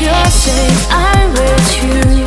be yourself. I'm you.